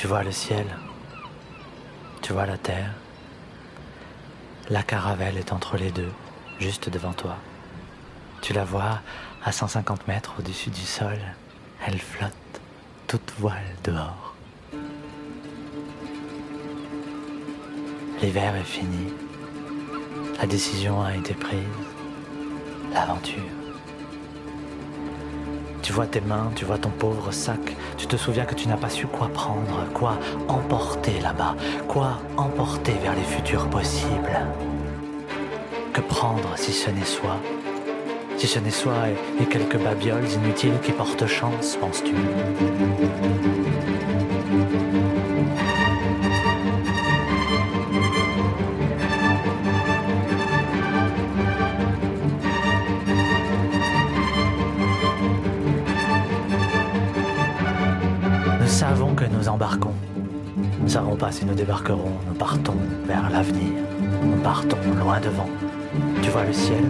Tu vois le ciel, tu vois la terre. La caravelle est entre les deux, juste devant toi. Tu la vois à 150 mètres au-dessus du sol. Elle flotte, toute voile dehors. L'hiver est fini. La décision a été prise. L'aventure. Tu vois tes mains, tu vois ton pauvre sac, tu te souviens que tu n'as pas su quoi prendre, quoi emporter là-bas, quoi emporter vers les futurs possibles. Que prendre si ce n'est soi? Si ce n'est soi et, quelques babioles inutiles qui portent chance, penses-tu? Savons que nous embarquons. Nous ne savons pas si nous débarquerons. Nous partons vers l'avenir. Nous partons loin devant. Tu vois le ciel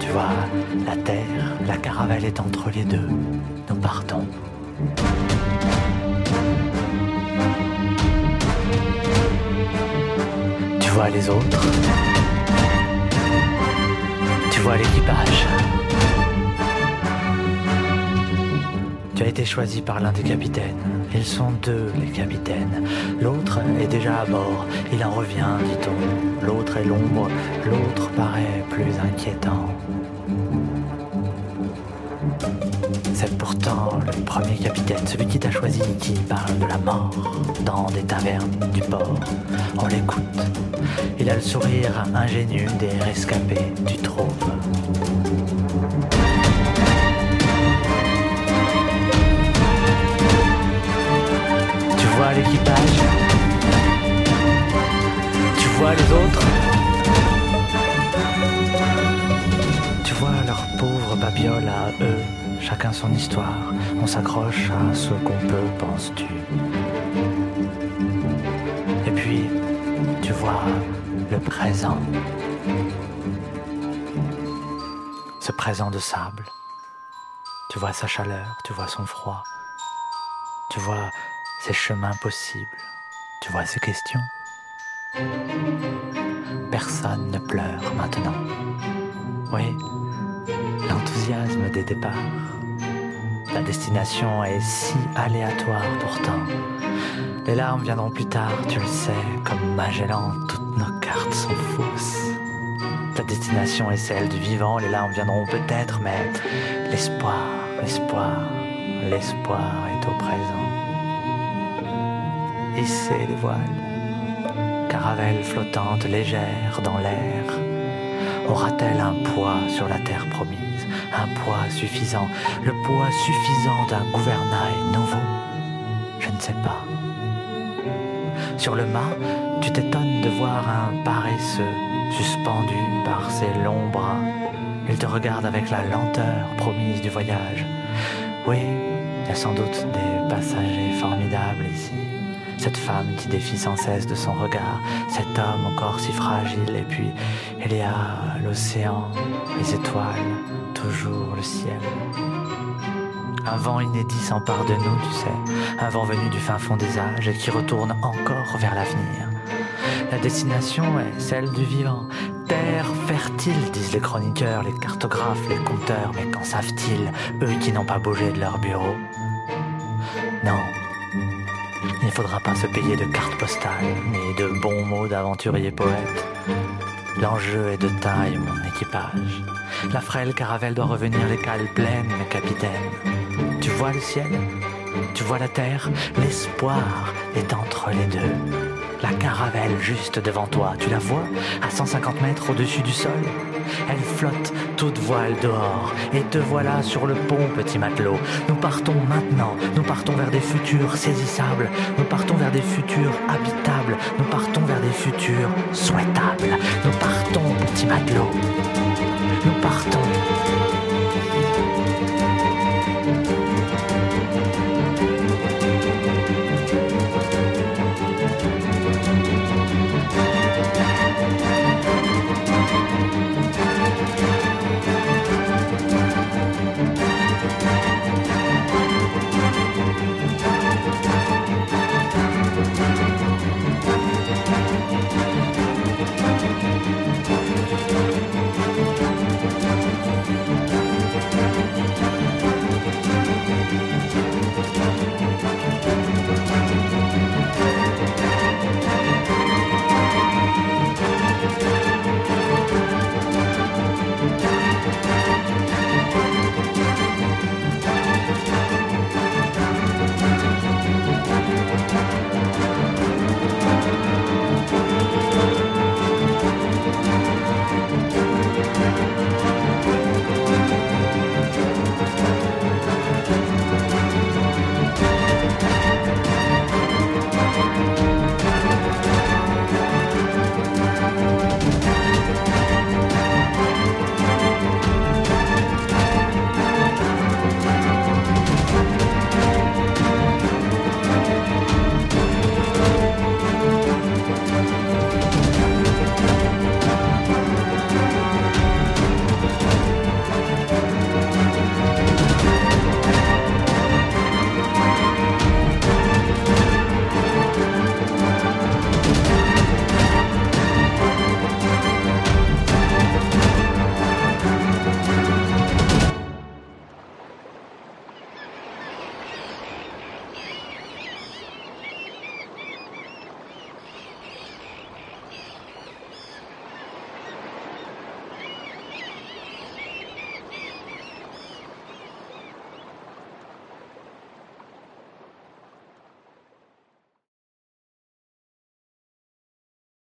Tu vois la terre La caravelle est entre les deux. Nous partons. Tu vois les autres Tu vois l'équipage Tu as été choisi par l'un des capitaines. Ils sont deux, les capitaines. L'autre est déjà à bord. Il en revient, dit-on. L'autre est l'ombre. L'autre paraît plus inquiétant. C'est pourtant le premier capitaine, celui qui t'a choisi, qui parle de la mort dans des tavernes du port. On l'écoute. Il a le sourire ingénu des rescapés, tu trouves. Vois l'équipage Tu vois les autres? Tu vois leurs pauvres babioles à eux, chacun son histoire. On s'accroche à ce qu'on peut, penses-tu Et puis, tu vois le présent. Ce présent de sable. Tu vois sa chaleur, tu vois son froid. Tu vois ces chemins possibles. Tu vois ces questions? Personne ne pleure maintenant. Oui, l'enthousiasme des départs. La destination est si aléatoire pourtant. Les larmes viendront plus tard, tu le sais, comme Magellan, toutes nos cartes sont fausses. Ta destination est celle du vivant, les larmes viendront peut-être, mais l'espoir, l'espoir, l'espoir est au présent les voiles. Caravelle flottante légère dans l'air, aura-t-elle un poids sur la terre promise, un poids suffisant, le poids suffisant d'un gouvernail nouveau? Je ne sais pas. Sur le mât, tu t'étonnes de voir un paresseux suspendu par ses longs bras. Il te regarde avec la lenteur promise du voyage. Oui, il y a sans doute des passagers formidables ici cette femme qui défie sans cesse de son regard, cet homme encore si fragile, et puis il y a l'océan, les étoiles, toujours le ciel. Un vent inédit s'empare de nous, tu sais, un vent venu du fin fond des âges et qui retourne encore vers l'avenir. La destination est celle du vivant. Terre fertile, disent les chroniqueurs, les cartographes, les compteurs, mais qu'en savent-ils, eux qui n'ont pas bougé de leur bureau? Non, ne faudra pas se payer de cartes postales, ni de bons mots d'aventurier poète. L'enjeu est de taille, mon équipage. La frêle caravelle doit revenir les cales pleines, mes capitaines. Tu vois le ciel? Tu vois la terre? L'espoir est entre les deux. La caravelle juste devant toi, tu la vois À 150 mètres au-dessus du sol? Elle flotte toute voile dehors. Et te voilà sur le pont, petit matelot. Nous partons maintenant. Nous partons vers des futurs saisissables. Nous partons vers des futurs habitables. Nous partons vers des futurs souhaitables. Nous partons, petit matelot. Nous partons.